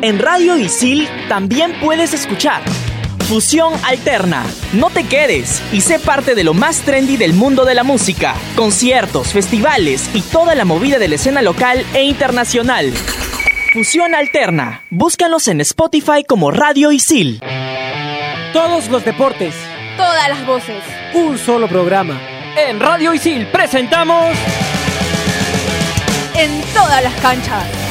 En Radio Isil también puedes escuchar Fusión Alterna. No te quedes y sé parte de lo más trendy del mundo de la música. Conciertos, festivales y toda la movida de la escena local e internacional. Fusión Alterna. Búscanos en Spotify como Radio Isil. Todos los deportes. Todas las voces. Un solo programa. En Radio Isil presentamos... En todas las canchas.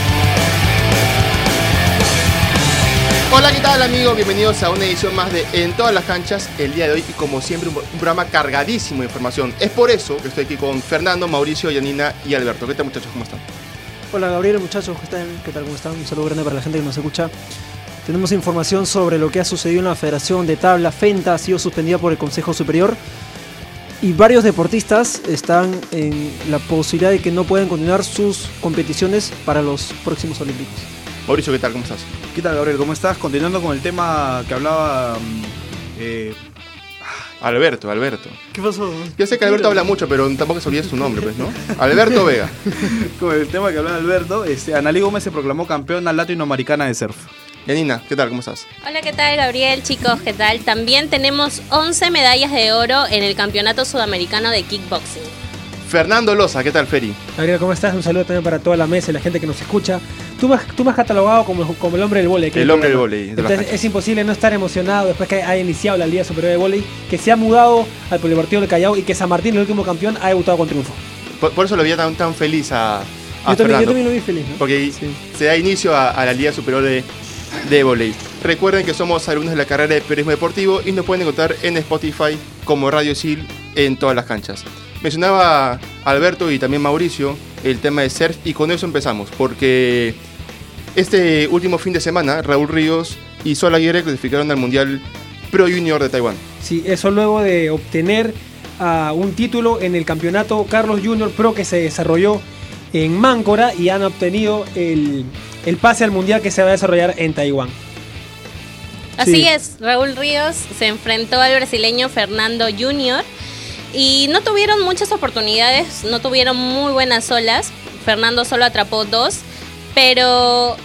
Hola, ¿qué tal amigos? Bienvenidos a una edición más de En todas las canchas el día de hoy y como siempre un, programa cargadísimo de información. Es por eso que estoy aquí con Fernando, Mauricio, Yanina y Alberto. ¿Qué tal muchachos? ¿Cómo están? Hola Gabriel, muchachos, ¿qué tal? ¿Qué tal? ¿Cómo están? Un saludo grande para la gente que nos escucha. Tenemos información sobre lo que ha sucedido en la Federación de Tabla. FENTA ha sido suspendida por el Consejo Superior y varios deportistas están en la posibilidad de que no puedan continuar sus competiciones para los próximos Olímpicos. Mauricio, ¿qué tal? ¿Cómo estás? ¿Qué tal, Gabriel? ¿Cómo estás? Continuando con el tema que hablaba. mm, eh, Alberto, Alberto. ¿Qué pasó? Yo sé que Alberto habla mucho, pero tampoco se olvide su nombre, pues, ¿no? Alberto Vega. con el tema que hablaba Alberto, este, Analí Gómez se proclamó campeona latinoamericana de surf. Yanina, ¿qué tal? ¿Cómo estás? Hola, ¿qué tal Gabriel? Chicos, ¿qué tal? También tenemos 11 medallas de oro en el Campeonato Sudamericano de Kickboxing. Fernando Loza, ¿qué tal, Feri? Gabriel, ¿cómo estás? Un saludo también para toda la mesa y la gente que nos escucha. Tú me has, tú has catalogado como, como el hombre del en El hombre del Entonces canchas. es imposible no estar emocionado después que haya iniciado la Liga Superior de Vóley, que se ha mudado al Polideportivo del Callao y que San Martín, el último campeón, ha debutado con triunfo. Por, por eso lo veía tan, tan feliz a, a Yo también, yo también lo vi feliz, ¿no? Porque Sí. se da inicio a, a la Liga Superior de, de Voley. Recuerden que somos alumnos de la carrera de Periodismo Deportivo y nos pueden encontrar en Spotify como Radio Sil en todas las canchas. Mencionaba Alberto y también Mauricio el tema de surf y con eso empezamos, porque este último fin de semana Raúl Ríos y Sol Aguirre clasificaron al Mundial Pro Junior de Taiwán. Sí, eso luego de obtener ah, un título en el campeonato Carlos Junior Pro que se desarrolló en Máncora y han obtenido el, el pase al mundial que se va a desarrollar en Taiwán. Así Sí. es, Raúl Ríos se enfrentó al brasileño Fernando Junior y no tuvieron muchas oportunidades, no tuvieron muy buenas olas. Fernando solo atrapó dos, pero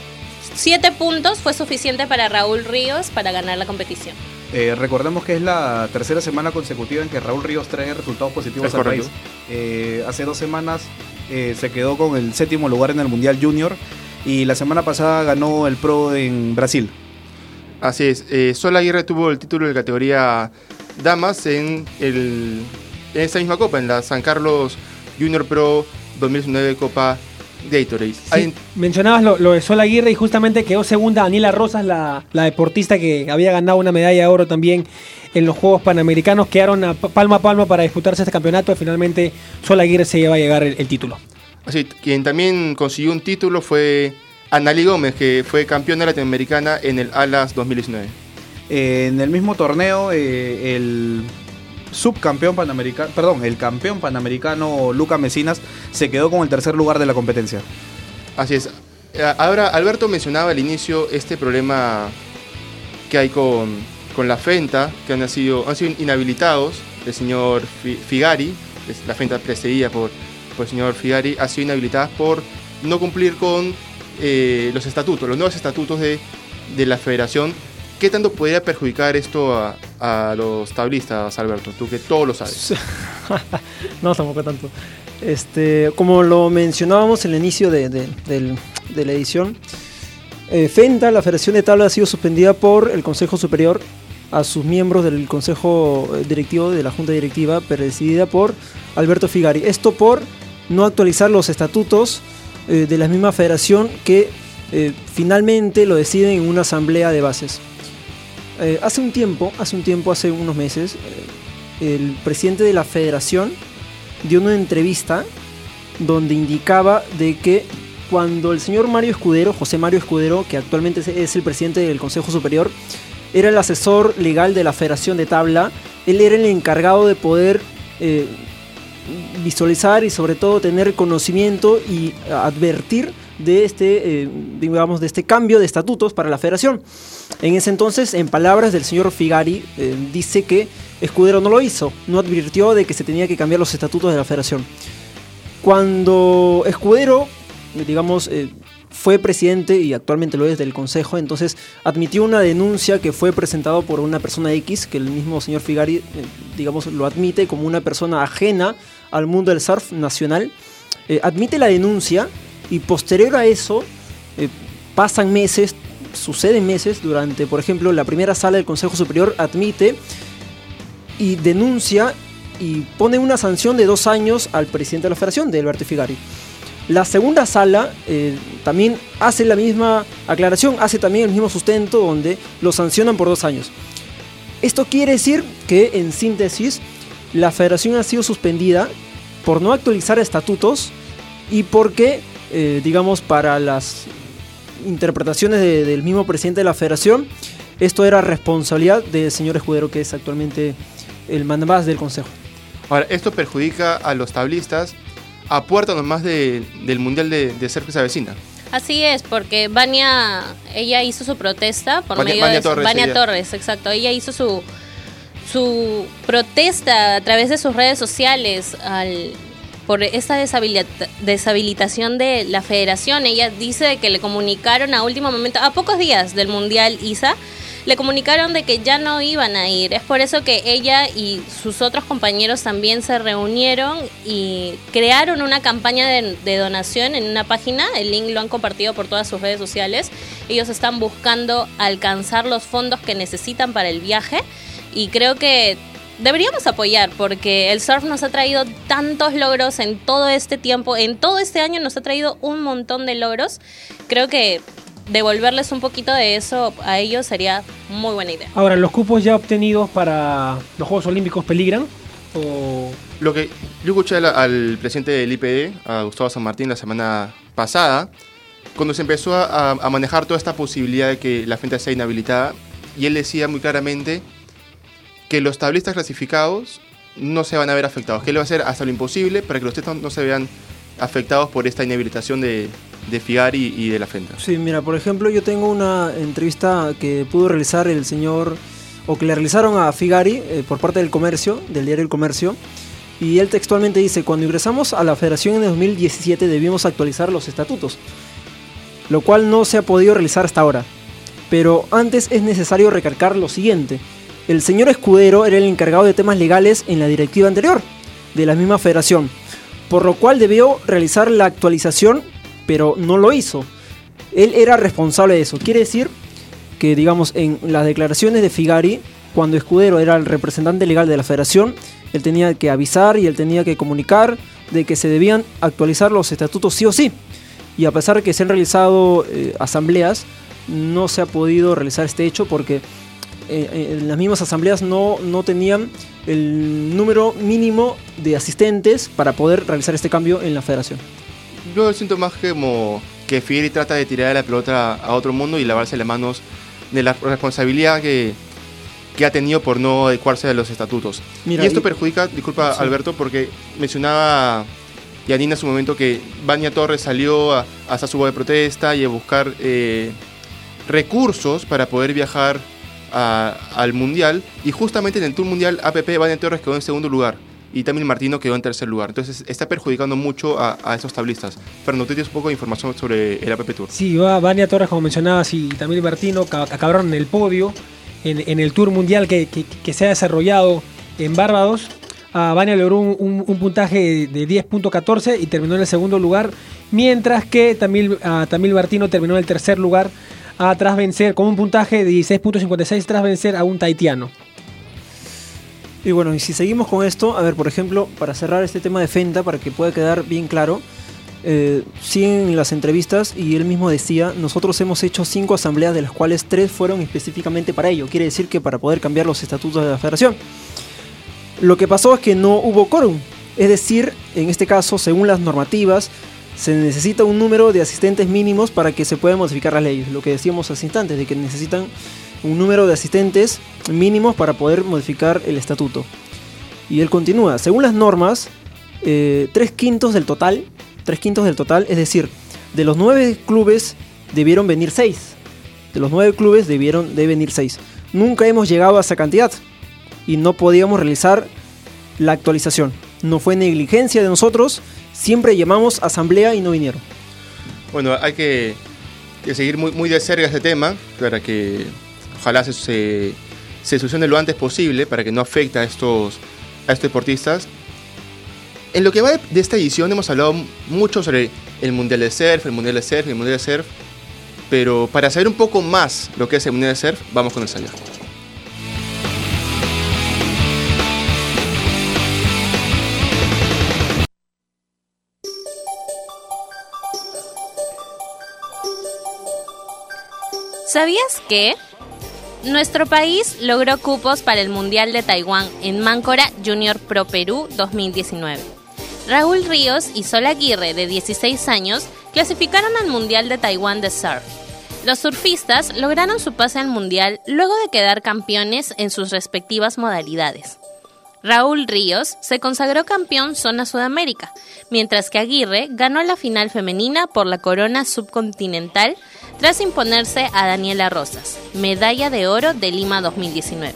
siete puntos fue suficiente para Raúl Ríos para ganar la competición. Eh, recordemos que es la tercera semana consecutiva en que Raúl Ríos trae resultados positivos Es al correcto. país. Eh, hace dos semanas eh, se quedó con el séptimo lugar en el Mundial Junior y la semana pasada ganó el Pro en Brasil. Así es, eh, Sol Aguirre tuvo el título de categoría Damas en, el, en esta misma copa, en la San Carlos Junior Pro 2019 Copa Gatorade. Sí, mencionabas lo, lo de Sol Aguirre y justamente quedó segunda Daniela Rosas, la, la deportista que había ganado una medalla de oro también en los Juegos Panamericanos. Quedaron a pa- palmo a palmo para disputarse este campeonato y finalmente Sol Aguirre se lleva a llegar el, el título. así, quien también consiguió un título fue Analí Gómez, que fue campeona latinoamericana en el Alas 2019. Eh, en el mismo torneo, eh, el subcampeón panamericano, perdón, el campeón panamericano Luca Mesinas se quedó con el tercer lugar de la competencia. Así es. Eh, Ahora, Alberto mencionaba al inicio este problema que hay con, con la FENTA, que han sido, han sido inhabilitados. El señor Fi- Figari, la FENTA precedida por, por el señor Figari, ha sido inhabilitada por no cumplir con eh, los estatutos, los nuevos estatutos de, de la federación. ¿Qué tanto podría perjudicar esto a, los tablistas, Alberto? Tú que todo lo sabes. no, tampoco tanto. Este, como lo mencionábamos en el inicio de, la edición, eh, FENTA, la Federación de Tabla, ha sido suspendida por el Consejo Superior a sus miembros del Consejo eh, Directivo de la Junta Directiva, presidida por Alberto Figari. Esto por no actualizar los estatutos eh, de la misma federación que finalmente lo deciden en una asamblea de bases. Eh, hace un tiempo, hace un tiempo, hace unos meses, eh, el presidente de la federación dio una entrevista donde indicaba de que cuando el señor Mario Escudero, José Mario Escudero, que actualmente es- el presidente del Consejo Superior, era el asesor legal de la Federación de Tabla, él era el encargado de poder eh, visualizar y sobre todo tener conocimiento y advertir de este, eh, digamos, de este cambio de estatutos para la federación. En ese entonces, en palabras del señor Figari, eh, dice que Escudero no lo hizo, no advirtió de que se tenía que cambiar los estatutos de la federación. Cuando Escudero, digamos, eh, fue presidente y actualmente lo es del Consejo, entonces admitió una denuncia que fue presentado por una persona X, que el mismo señor Figari, digamos, lo admite como una persona ajena al mundo del surf nacional. Admite la denuncia y posterior a eso eh, pasan meses, suceden meses, durante, por ejemplo, la primera sala del Consejo Superior admite y denuncia y pone una sanción de dos años al presidente de la federación, de Alberto Figari. La segunda sala eh, también hace la misma aclaración, hace también el mismo sustento donde lo sancionan por dos años. Esto quiere decir que, en síntesis, la federación ha sido suspendida por no actualizar estatutos y porque, eh, digamos, para las interpretaciones de- del mismo presidente de la federación, esto era responsabilidad del señor Escudero, que es actualmente el mandamás del consejo. Ahora, esto perjudica a los tablistas a puerta nomás de- del Mundial de, de Surf que se avecina. Así es, porque Vania, ella hizo su protesta por medio de Torres, Vania ella. Torres, exacto. Ella hizo su su protesta a través de sus redes sociales al por esta deshabilita- deshabilitación de la federación. Ella dice que le comunicaron a último momento, a pocos días del Mundial ISA, le comunicaron de que ya no iban a ir. Es por eso que ella y sus otros compañeros también se reunieron y crearon una campaña de donación en una página. El link lo han compartido por todas sus redes sociales. Ellos están buscando alcanzar los fondos que necesitan para el viaje y creo que deberíamos apoyar porque el surf nos ha traído tantos logros en todo este tiempo, en todo este año nos ha traído un montón de logros. Creo que devolverles un poquito de eso a ellos sería muy buena idea. Ahora, ¿los cupos ya obtenidos para los Juegos Olímpicos peligran? ¿O Lo que yo escuché al, al presidente del IPD, a Gustavo San Martín, la semana pasada, cuando se empezó a, a manejar toda esta posibilidad de que la frente sea inhabilitada, y él decía muy claramente que los tablistas clasificados no se van a ver afectados, que él va a hacer hasta lo imposible para que los textos no se vean afectados por esta inhabilitación de, de Figari y de la Fenta. Sí, mira, por ejemplo, yo tengo una entrevista que pudo realizar el señor, o que le realizaron a Figari eh, por parte del comercio, del diario El Comercio, y él textualmente dice, cuando ingresamos a la federación en el 2017 debimos actualizar los estatutos, lo cual no se ha podido realizar hasta ahora. Pero antes es necesario recalcar lo siguiente. El señor Escudero era el encargado de temas legales en la directiva anterior de la misma federación, por lo cual debió realizar la actualización, pero no lo hizo. Él era responsable de eso. Quiere decir que, digamos, en las declaraciones de Figari, cuando Escudero era el representante legal de la federación, él tenía que avisar y él tenía que comunicar de que se debían actualizar los estatutos sí o sí. Y a pesar de que se han realizado eh, asambleas, no se ha podido realizar este hecho porque eh, eh, en las mismas asambleas no, no tenían el número mínimo de asistentes para poder realizar este cambio en la federación. Yo siento más como que Figari trata de tirar la pelota a otro mundo y lavarse las manos de la responsabilidad que, que ha tenido por no adecuarse a los estatutos. Mira, y esto y- perjudica, disculpa Sí. Alberto, porque mencionaba Yanina en su momento que Vania Torres salió a, hasta su voz de protesta y a buscar eh, recursos para poder viajar a- al Mundial. Y justamente en el Tour Mundial APP Vania Torres quedó en segundo lugar. Y también Martino quedó en tercer lugar. Entonces está perjudicando mucho a, a esos tablistas. Fernando, tú tienes un poco de información sobre el APP Tour. Sí, va Vania Torres, como mencionabas, y también Bertino ca- acabaron en el podio en, en el Tour Mundial que, que- se ha desarrollado en Barbados. Ah, Vania logró un, un- un puntaje de 10.14 y terminó en el segundo lugar, mientras que Tamil, ah, Tamil Bertino terminó en el tercer lugar ah, tras vencer con un puntaje de 16.56 tras vencer a un taitiano. Y bueno, y si seguimos con esto, a ver, por ejemplo, para cerrar este tema de Fenta, para que pueda quedar bien claro, eh, siguen las entrevistas y él mismo decía, nosotros hemos hecho cinco asambleas, de las cuales tres fueron específicamente para ello, quiere decir que para poder cambiar los estatutos de la federación. Lo que pasó es que no hubo quórum, es decir, en este caso, según las normativas, se necesita un número de asistentes mínimos para que se puedan modificar las leyes, lo que decíamos hace instantes, de que necesitan un número de asistentes mínimos para poder modificar el estatuto. Y él continúa, según las normas, eh, tres quintos del total, tres quintos del total, es decir, de los nueve clubes debieron venir seis. De los nueve clubes debieron de venir seis. Nunca hemos llegado a esa cantidad y no podíamos realizar la actualización. No fue negligencia de nosotros, siempre llamamos asamblea y no vinieron. Bueno, hay que que seguir muy, muy de cerca este tema para que ojalá se, se, se solucione lo antes posible para que no afecte a estos, a estos deportistas. En lo que va de, de esta edición hemos hablado mucho sobre el Mundial de Surf, el Mundial de Surf, el Mundial de Surf, pero para saber un poco más lo que es el Mundial de Surf, vamos con el señor. ¿Sabías que nuestro país logró cupos para el Mundial de Taiwán en Máncora Junior Pro Perú 2019? Raúl Ríos y Sol Aguirre, de 16 años, clasificaron al Mundial de Taiwán de Surf. Los surfistas lograron su pase al Mundial luego de quedar campeones en sus respectivas modalidades. Raúl Ríos se consagró campeón zona Sudamérica, mientras que Aguirre ganó la final femenina por la corona subcontinental tras imponerse a Daniela Rosas, medalla de oro de Lima 2019.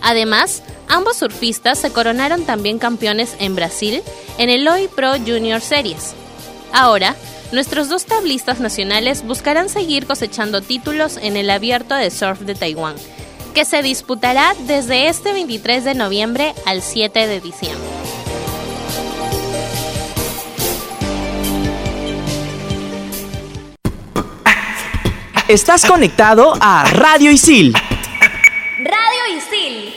Además, ambos surfistas se coronaron también campeones en Brasil en el OI Pro Junior Series. Ahora, nuestros dos tablistas nacionales buscarán seguir cosechando títulos en el abierto de surf de Taiwán, que se disputará desde este 23 de noviembre al 7 de diciembre. Estás conectado a Radio Isil. Radio Isil.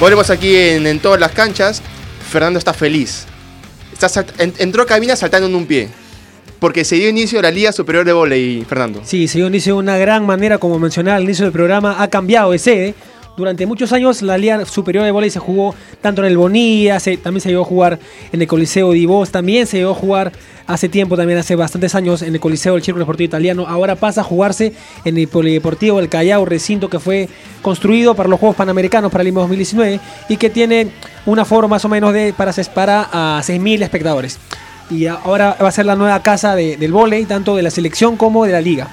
Volvemos aquí en, en todas las canchas. Fernando está feliz. Está salt- en- entró a cabina saltando en un pie. Porque se dio inicio a la Liga Superior de Volei, Fernando. Sí, se dio inicio de una gran manera, como mencionaba al inicio del programa, ha cambiado de sede. Durante muchos años la Liga Superior de Voleibol se jugó tanto en el Bonilla, se- también se llegó a jugar en el Coliseo Divos, también se llegó a jugar hace tiempo, también hace bastantes años en el Coliseo del Círculo Deportivo Italiano. Ahora pasa a jugarse en el Polideportivo del Callao, recinto que fue construido para los Juegos Panamericanos para Lima 2019 y que tiene una forma más o menos de para, para a 6.000 espectadores. Y ahora va a ser la nueva casa de- del vóley, tanto de la selección como de la liga.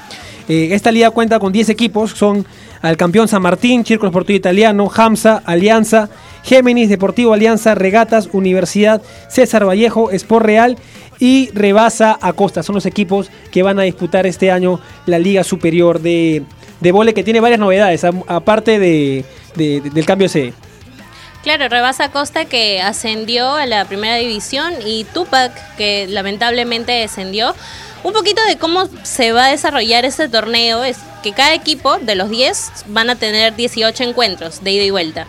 Eh, esta liga cuenta con 10 equipos, son al campeón San Martín, Círculo Deportivo Italiano, Hamza, Alianza, Géminis, Deportivo Alianza, Regatas, Universidad, César Vallejo, Sport Real y Rebasa Acosta. Son los equipos que van a disputar este año la Liga Superior de, de Vóley, que tiene varias novedades, aparte de- del cambio de sede. Claro, Rebasa Costa que ascendió a la primera división y Tupac que lamentablemente descendió. Un poquito de cómo se va a desarrollar este torneo es que cada equipo de los 10 van a tener 18 encuentros de ida y vuelta.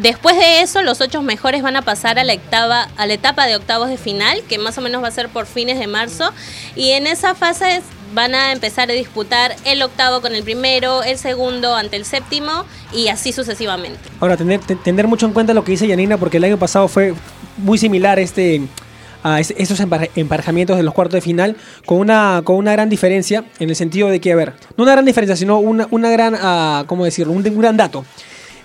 Después de eso, los ocho mejores van a pasar a la, octava, a la etapa de octavos de final, que más o menos va a ser por fines de marzo. Y en esa fase van a empezar a disputar el octavo con el primero, el segundo ante el séptimo y así sucesivamente. Ahora, tener, te- tener mucho en cuenta lo que dice Yanina, porque el año pasado fue muy similar este, a es- esos empar- emparejamientos de los cuartos de final, con una, con una gran diferencia, en el sentido de que, a ver, no una gran diferencia, sino una, una gran, ah, ¿cómo decirlo? Un, un gran dato.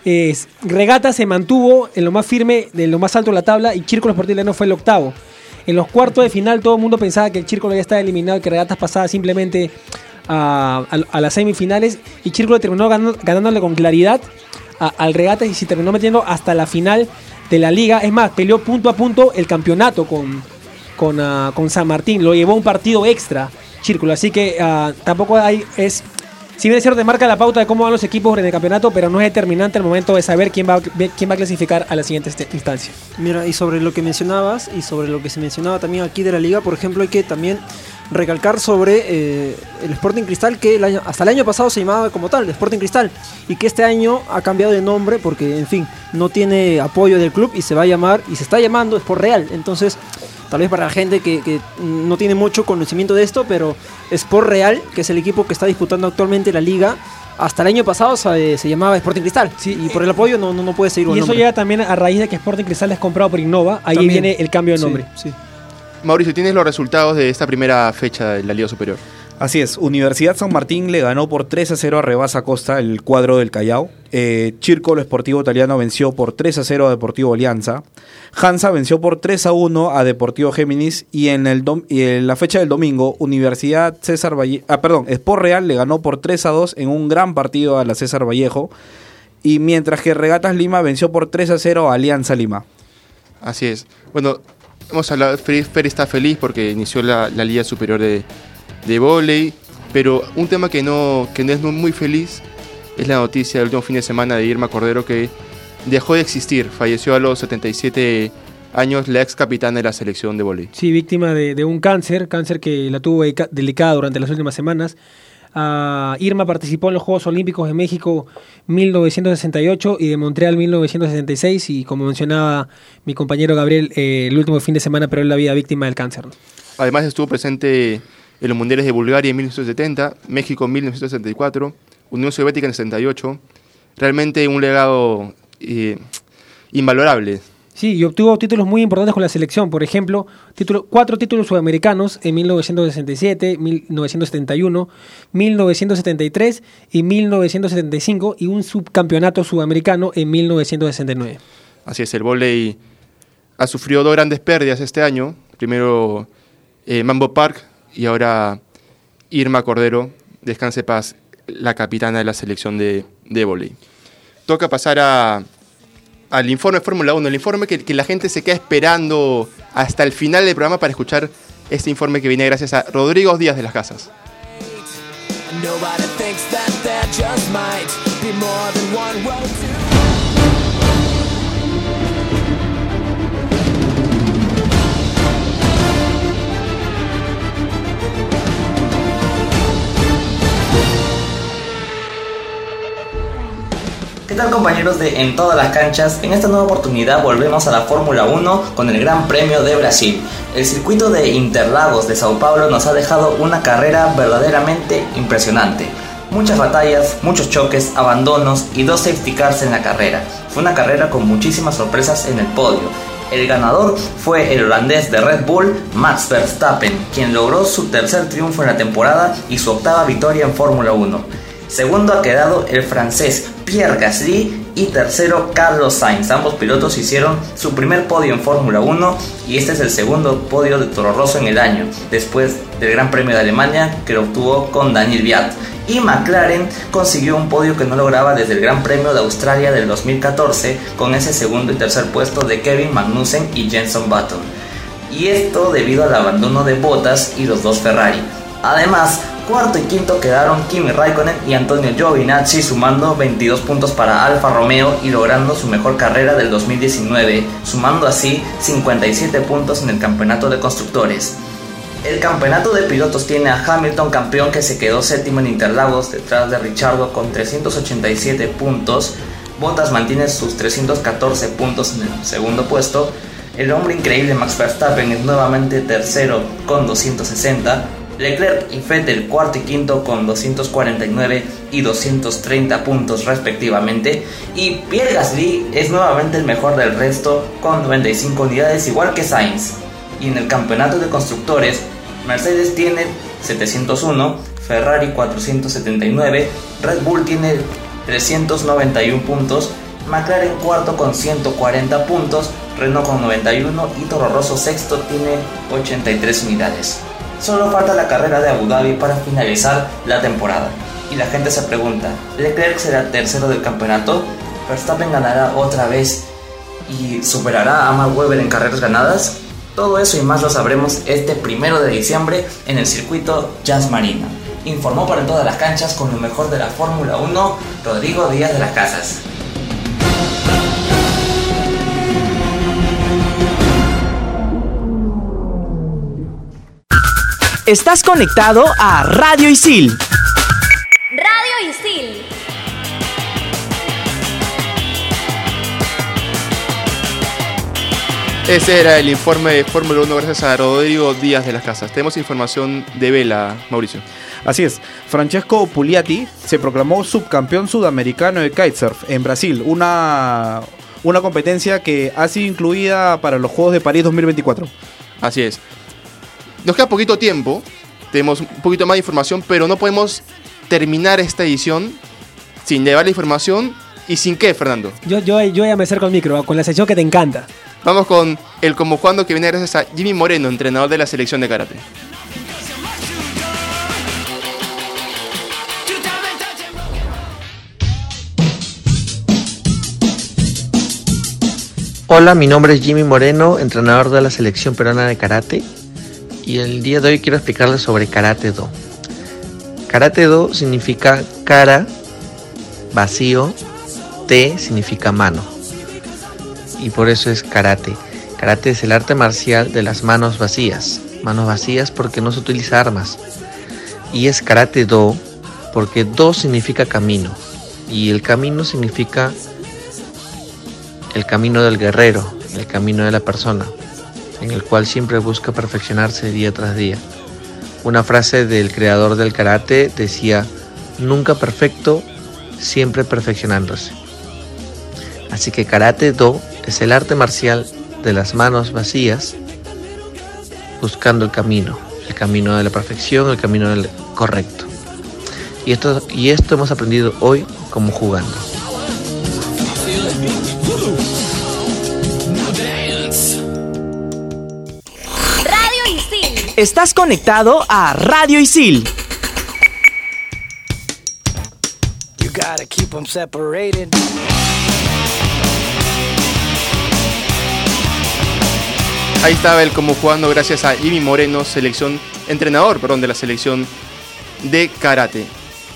Es, Regata se mantuvo en lo más firme, de lo más alto de la tabla, y Círculo Sportivo Italiano fue el octavo. En los cuartos de final todo el mundo pensaba que el Círculo ya estaba eliminado que Regatas pasaba simplemente a, las semifinales y Círculo terminó ganándole con claridad al Regatas y se terminó metiendo hasta la final de la liga. Es más, peleó punto a punto el campeonato con, con, ah, con San Martín. Lo llevó un partido extra, Círculo. Así que ah, tampoco hay... es Si bien es cierto, te marca la pauta de cómo van los equipos en el campeonato, pero no es determinante el momento de saber quién va, quién va a clasificar a la siguiente este- instancia. Mira, y sobre lo que mencionabas y sobre lo que se mencionaba también aquí de la liga, por ejemplo, hay que también recalcar sobre eh, el Sporting Cristal, que el hasta el año pasado se llamaba como tal, Sporting Cristal, y que este año ha cambiado de nombre porque, en fin, no tiene apoyo del club y se va a llamar, y se está llamando Sport Real. Entonces, tal vez para la gente que, que no tiene mucho conocimiento de esto, pero Sport Real, que es el equipo que está disputando actualmente la liga, hasta el año pasado se, se llamaba Sporting Cristal. y por el apoyo no, no, no puede seguir Y eso llega también a raíz de que Sporting Cristal es comprado por Innova. Ahí También. viene el cambio de Sí, nombre. Mauricio, ¿tienes los resultados de esta primera fecha de la Liga Superior? Así es, Universidad San Martín le ganó por 3 a 0 a Rebasa Costa, el cuadro del Callao. Eh, Círculo Esportivo Italiano venció por 3 a 0 a Deportivo Alianza. Hansa venció por 3 a 1 a Deportivo Géminis. Y en, el en la fecha del domingo, Universidad César Valle ah, perdón, Sport Real le ganó por 3 a 2 en un gran partido a la César Vallejo. y mientras que Regatas Lima venció por 3 a 0 a Alianza Lima. Así es. Bueno, hemos hablado, Fer, está feliz porque inició la Liga Superior de, de Voley, pero un tema que no, que no es muy feliz es la noticia del último fin de semana de Irma Cordero que dejó de existir, falleció a los 77 años la ex capitana de la selección de volei. Sí, víctima de, de un cáncer, cáncer que la tuvo delicada durante las últimas semanas. Ah, Irma participó en los Juegos Olímpicos de México 1968 y de Montreal 1976 y como mencionaba mi compañero Gabriel, eh, el último fin de semana perdió la vida víctima del cáncer. Además estuvo presente en los Mundiales de Bulgaria en 1970, México en 1974, Unión Soviética en el 78. Realmente un legado eh, invalorable. Sí, y obtuvo títulos muy importantes con la selección. Por ejemplo, título, cuatro títulos sudamericanos en 1967, 1971, 1973 y 1975 y un subcampeonato sudamericano en 1969. Así es, el volei ha sufrido dos grandes pérdidas este año. Primero eh, Mambo Park y ahora Irma Cordero, descanse paz, la capitana de la selección de, de. Toca pasar a, al informe Fórmula 1, el informe que, que la gente se queda esperando hasta el final del programa para escuchar este informe que viene gracias a Rodrigo Díaz de las Casas. ¿Qué tal compañeros de En todas las canchas? En esta nueva oportunidad volvemos a la Fórmula 1 con el Gran Premio de Brasil. El circuito de Interlagos de Sao Paulo nos ha dejado una carrera verdaderamente impresionante. Muchas batallas, muchos choques, abandonos y dos safety cars en la carrera. Fue una carrera con muchísimas sorpresas en el podio. El ganador fue el holandés de Red Bull, Max Verstappen, quien logró su tercer triunfo en la temporada y su octava victoria en Fórmula 1. Segundo ha quedado el francés Pierre Gasly y tercero Carlos Sainz. Ambos pilotos hicieron su primer podio en Fórmula 1 y este es el segundo podio de Toro Rosso en el año, después del Gran Premio de Alemania que lo obtuvo con Daniel Viat. Y McLaren consiguió un podio que no lograba desde el Gran Premio de Australia del 2014 con ese segundo y tercer puesto de Kevin Magnussen y Jenson Button. Y esto debido al abandono de Bottas y los dos Ferrari. Además, cuarto y quinto quedaron Kimi Raikkonen y Antonio Giovinazzi sumando 22 puntos para Alfa Romeo y logrando su mejor carrera del 2019, sumando así 57 puntos en el campeonato de constructores. El campeonato de pilotos tiene a Hamilton campeón que se quedó séptimo en Interlagos detrás de Richardo con 387 puntos. Bottas mantiene sus 314 puntos en el segundo puesto. El hombre increíble Max Verstappen es nuevamente tercero con 260. Leclerc y Vettel cuarto y quinto con 249 y 230 puntos respectivamente. Y Pierre Gasly es nuevamente el mejor del resto con 95 unidades igual que Sainz. Y en el campeonato de constructores, Mercedes tiene 701, Ferrari 479, Red Bull tiene 391 puntos, McLaren cuarto con 140 puntos, Renault con 91 y Toro Rosso sexto tiene 83 unidades. Solo falta la carrera de Abu Dhabi para finalizar la temporada. Y la gente se pregunta, ¿Leclerc será tercero del campeonato? ¿Verstappen ganará otra vez y superará a Max Webber en carreras ganadas? Todo eso y más lo sabremos este primero de diciembre en el circuito Jazz Marina. Informó para todas las canchas con lo mejor de la Fórmula 1, Rodrigo Díaz de las Casas. Estás conectado a Radio Isil. Radio Isil. Ese era el informe de Fórmula 1 gracias a Rodrigo Díaz de las Casas. Tenemos información de Vela, Mauricio. Así es, Francesco Pugliati se proclamó subcampeón sudamericano de kitesurf en Brasil, una, una competencia que ha sido incluida para los Juegos de París 2024. Así es. Nos queda poquito tiempo, tenemos un poquito más de información, pero no podemos terminar esta edición sin llevar la información y sin qué, Fernando. Yo, yo, yo ya me acerco al micro, con la sección que te encanta. Vamos con el como jugando que viene gracias a Jimmy Moreno, entrenador de la selección de karate. Hola, mi nombre es Jimmy Moreno, entrenador de la selección peruana de karate. Y el día de hoy quiero explicarles sobre Karate Do. Karate Do significa cara, vacío, te significa mano. Y por eso es karate. Karate es el arte marcial de las manos vacías. Manos vacías porque no se utiliza armas. Y es Karate Do porque Do significa camino. Y el camino significa el camino del guerrero, el camino de la persona, en el cual siempre busca perfeccionarse día tras día. Una frase del creador del karate decía, nunca perfecto, siempre perfeccionándose. Así que karate do es el arte marcial de las manos vacías, buscando el camino, el camino de la perfección, el camino del correcto. Y esto, y esto hemos aprendido hoy como jugando. Estás conectado a Radio Isil. You gotta keep them separated. Ahí estaba él como jugando gracias a Imi Moreno, selección, entrenador, perdón, de la selección de karate.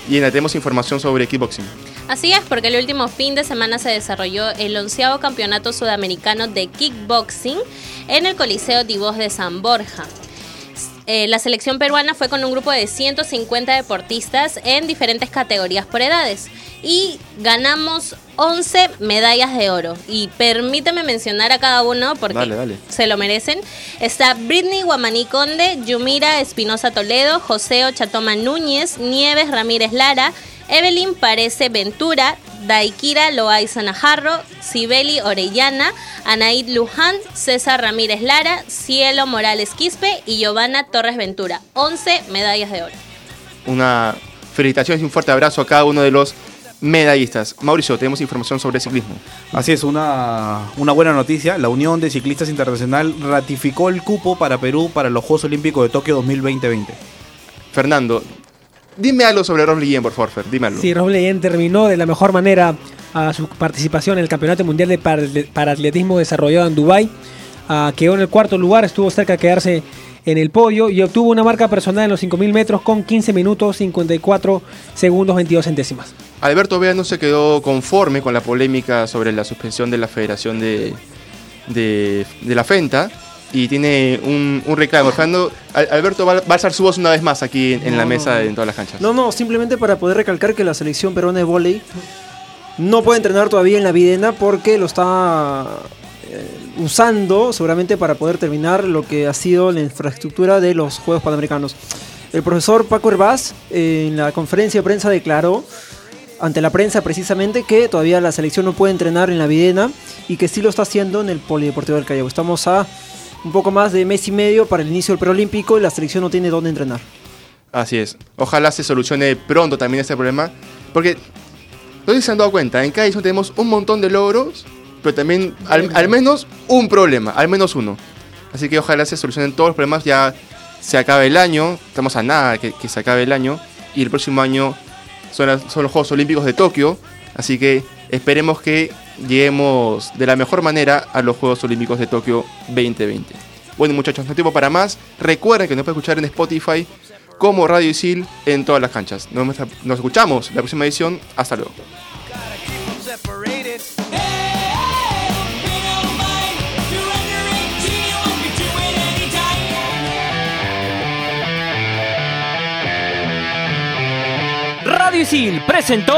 Y en tenemos información sobre kickboxing. Así es, porque el último fin de semana se desarrolló el onceavo campeonato sudamericano de kickboxing en el Coliseo Divos de San Borja. Eh, la selección peruana fue con un grupo de 150 deportistas en diferentes categorías por edades y ganamos 11 medallas de oro. Y permíteme mencionar a cada uno porque Dale, dale. se lo merecen. Está Britney Guamaní Conde, Yumira Espinosa Toledo, José Chatoma Núñez, Nieves Ramírez Lara, Evelyn Parece Ventura, Daikira Loaiza Najarro, Sibeli Orellana, Anaid Luján, César Ramírez Lara, Cielo Morales Quispe y Giovanna Torres Ventura. 11 medallas de oro. Una felicitación y un fuerte abrazo a cada uno de los medallistas. Mauricio, tenemos información sobre ciclismo. Así es, una, una buena noticia. La Unión de Ciclistas Internacional ratificó el cupo para Perú para los Juegos Olímpicos de Tokio 2020. Fernando, dime algo sobre Ron Guillén, por favor, dime algo. Sí, Rob Leyen terminó de la mejor manera a su participación en el Campeonato Mundial de Par- Paratletismo desarrollado en Dubái. Ah, quedó en el cuarto lugar, estuvo cerca de quedarse en el podio y obtuvo una marca personal en los 5.000 metros con 15 minutos 54 segundos 22 centésimas. Alberto Vea no se quedó conforme con la polémica sobre la suspensión de la Federación de, de, de la FENTA y tiene un, un reclamo. Fernando, Al- Alberto va, va a alzar su voz una vez más aquí en, en la mesa no. en todas las canchas. No, no, simplemente para poder recalcar que la selección peruana de vóley no puede entrenar todavía en la Videna porque lo está eh, usando seguramente para poder terminar lo que ha sido la infraestructura de los Juegos Panamericanos. El profesor Paco Herbaz eh, en la conferencia de prensa declaró ante la prensa precisamente que todavía la selección no puede entrenar en la Videna y que sí lo está haciendo en el Polideportivo del Callao. Estamos a un poco más de mes y medio para el inicio del preolímpico y la selección no tiene dónde entrenar. Así es. Ojalá se solucione pronto también este problema. Porque, no sé si se han dado cuenta, en cada edición tenemos un montón de logros, pero también al, al menos un problema, al menos uno. Así que ojalá se solucionen todos los problemas. Ya se acabe el año, estamos a nada que, que se acabe el año. Y el próximo año son, las- son los Juegos Olímpicos de Tokio. Así que esperemos que lleguemos de la mejor manera a los Juegos Olímpicos de Tokio 2020. Bueno muchachos, no hay tiempo para más. Recuerden que nos pueden escuchar en Spotify como Radio Isil en todas las canchas. Nos, nos escuchamos la próxima edición. Hasta luego. Radio Isil presentó